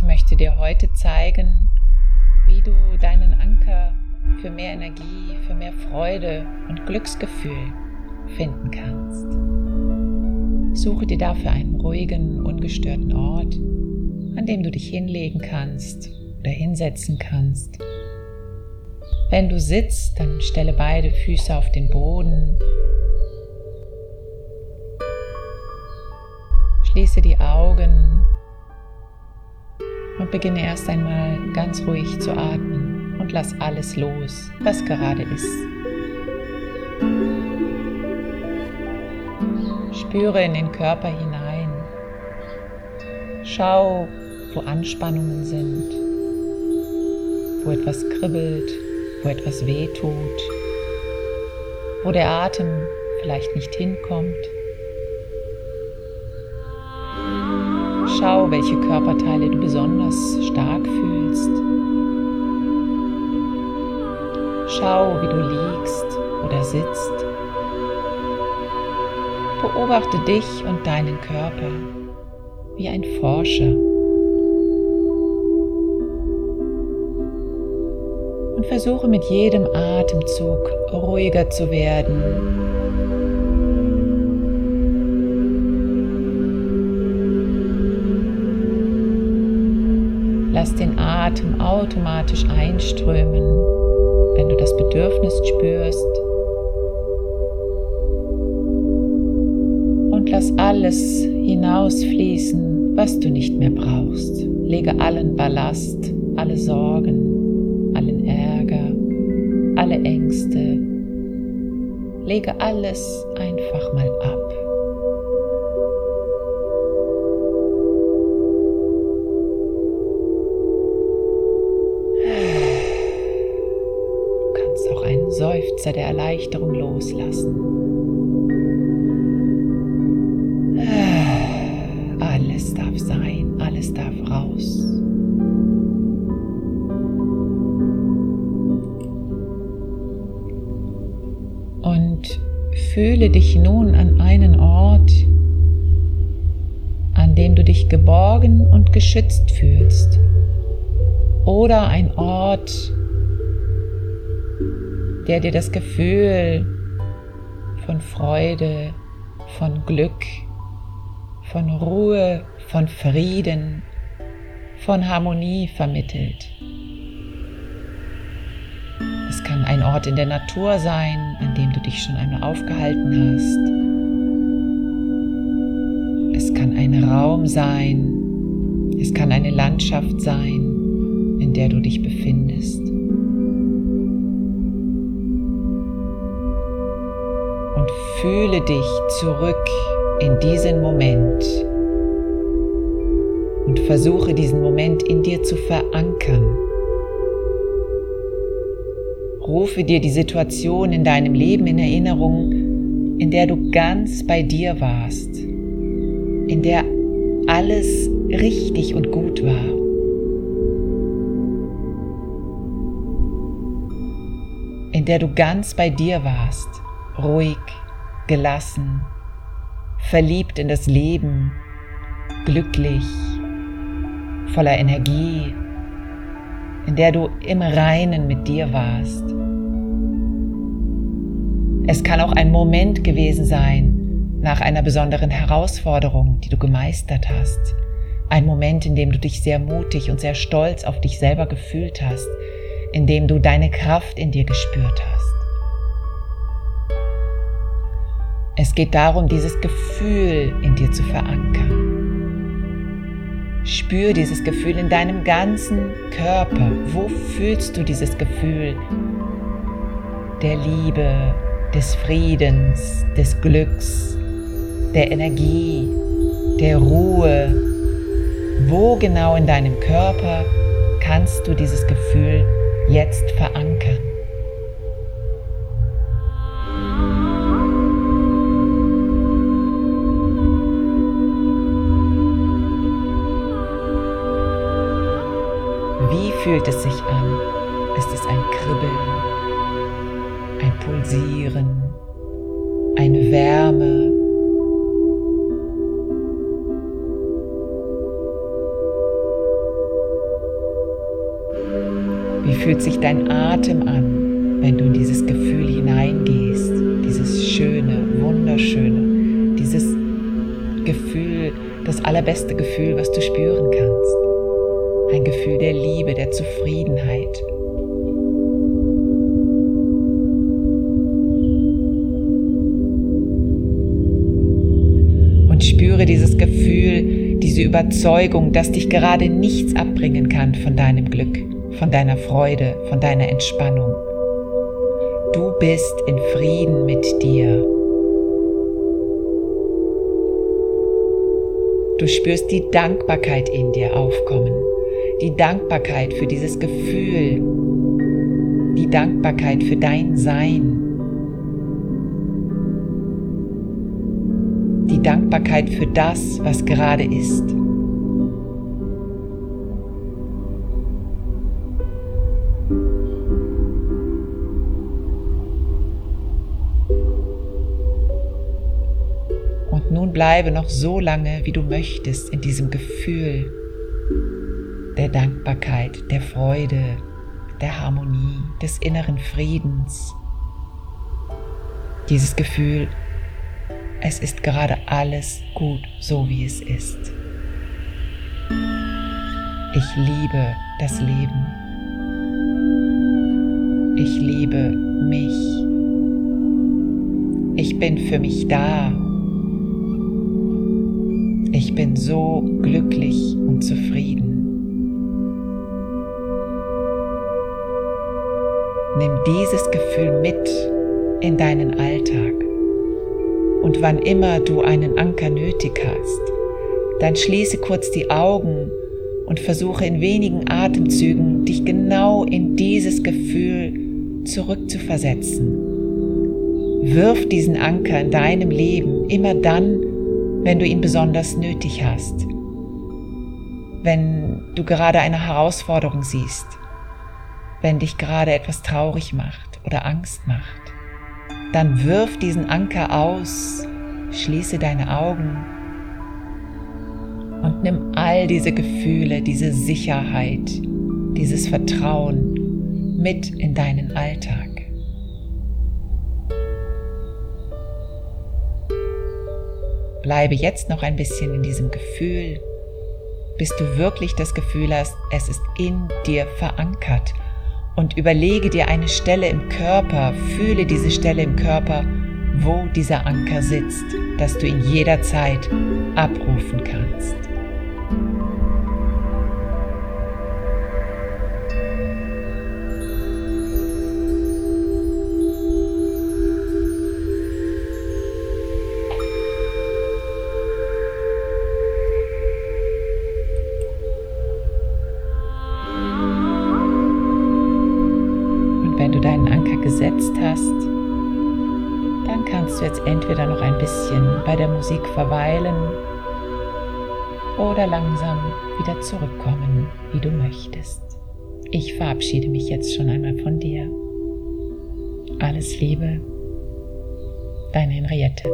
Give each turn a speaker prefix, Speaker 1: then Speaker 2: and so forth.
Speaker 1: Ich möchte dir heute zeigen, wie du deinen Anker für mehr Energie, für mehr Freude und Glücksgefühl finden kannst. Suche dir dafür einen ruhigen, ungestörten Ort, an dem du dich hinlegen kannst oder hinsetzen kannst. Wenn du sitzt, dann stelle beide Füße auf den Boden. Schließe die Augen und beginne erst einmal ganz ruhig zu atmen und lass alles los, was gerade ist. Spüre in den Körper hinein. Schau, wo Anspannungen sind, wo etwas kribbelt, wo etwas weh tut, wo der Atem vielleicht nicht hinkommt. Schau, welche Körperteile du besonders Schau, wie du liegst oder sitzt. Beobachte dich und deinen Körper wie ein Forscher. Und versuche mit jedem Atemzug ruhiger zu werden Lass den Atem automatisch einströmen, wenn du das Bedürfnis spürst. Und lass alles hinausfließen, was du nicht mehr brauchst. Lege allen Ballast, alle Sorgen, allen Ärger, alle Ängste. Lege alles einfach mal ab. Seufzer der Erleichterung loslassen. Alles darf sein, alles darf raus. Und fühle dich nun an einen Ort, an dem du dich geborgen und geschützt fühlst. Oder ein Ort, der dir das Gefühl von Freude, von Glück, von Ruhe, von Frieden, von Harmonie vermittelt. Es kann ein Ort in der Natur sein, an dem du dich schon einmal aufgehalten hast. Es kann ein Raum sein, es kann eine Landschaft sein, in der du dich befindest. Fühle dich zurück in diesen Moment und versuche diesen Moment in dir zu verankern. Rufe dir die Situation in deinem Leben in Erinnerung, in der du ganz bei dir warst, in der alles richtig und gut war. in der du ganz bei dir warst, ruhig, gelassen, verliebt in das Leben, glücklich, voller Energie, in der du im Reinen mit dir warst. Es kann auch ein Moment gewesen sein nach einer besonderen Herausforderung, die du gemeistert hast. Ein Moment, in dem du dich sehr mutig und sehr stolz auf dich selber gefühlt hast, in dem du deine Kraft in dir gespürt hast. Es geht darum, dieses Gefühl in dir zu verankern. Spür dieses Gefühl in deinem ganzen Körper. Wo fühlst du dieses Gefühl der Liebe, des Friedens, des Glücks, der Energie, der Ruhe? Wo genau in deinem Körper kannst du dieses Gefühl jetzt verankern? Fühlt es sich an? Ist es ein Kribbeln, ein Pulsieren, eine Wärme? fühlt sich dein Atem an, wenn du in dieses Gefühl hineingehst? Dieses schöne, wunderschöne, dieses Gefühl, das allerbeste Gefühl, was du spüren kannst. Ein Gefühl der Liebe, der Zufriedenheit. Und spüre dieses Gefühl, diese Überzeugung, dass dich gerade nichts abbringen kann von deinem Glück, von deiner Freude, von deiner Entspannung. Du bist in Frieden mit dir. Du spürst die Dankbarkeit in dir aufkommen, die Dankbarkeit für dieses Gefühl, die Dankbarkeit für dein Sein, die Dankbarkeit für das, was gerade ist. nun bleibe noch so lange, wie du möchtest, in diesem Gefühl der Dankbarkeit, der Freude, der Harmonie, des inneren Friedens. Dieses Gefühl, es ist gerade alles gut, so wie es ist. Ich liebe das Leben. Ich liebe mich. Ich bin für mich da ich bin so glücklich und zufrieden. Nimm dieses Gefühl mit in deinen Alltag. Und wann immer du einen Anker nötig hast, dann schließe kurz die Augen und versuche in wenigen Atemzügen dich genau in dieses Gefühl zurückzuversetzen. Wirf diesen Anker in deinem Leben immer dann, wenn du ihn besonders nötig hast, wenn du gerade eine Herausforderung siehst, wenn dich gerade etwas traurig macht oder Angst macht, dann wirf diesen Anker aus, schließe deine Augen und nimm all diese Gefühle, diese Sicherheit, dieses Vertrauen mit in deinen Alltag. Bleibe jetzt noch ein bisschen in diesem Gefühl, bis du wirklich das Gefühl hast, es ist in dir verankert. Und überlege dir eine Stelle im Körper, fühle diese Stelle im Körper, wo dieser Anker sitzt, dass du ihn jederzeit abrufen kannst. Gesetzt hast, dann kannst du jetzt entweder noch ein bisschen bei der Musik verweilen oder langsam wieder zurückkommen, wie du möchtest. Ich verabschiede mich jetzt schon einmal von dir. Alles Liebe, deine Henriette.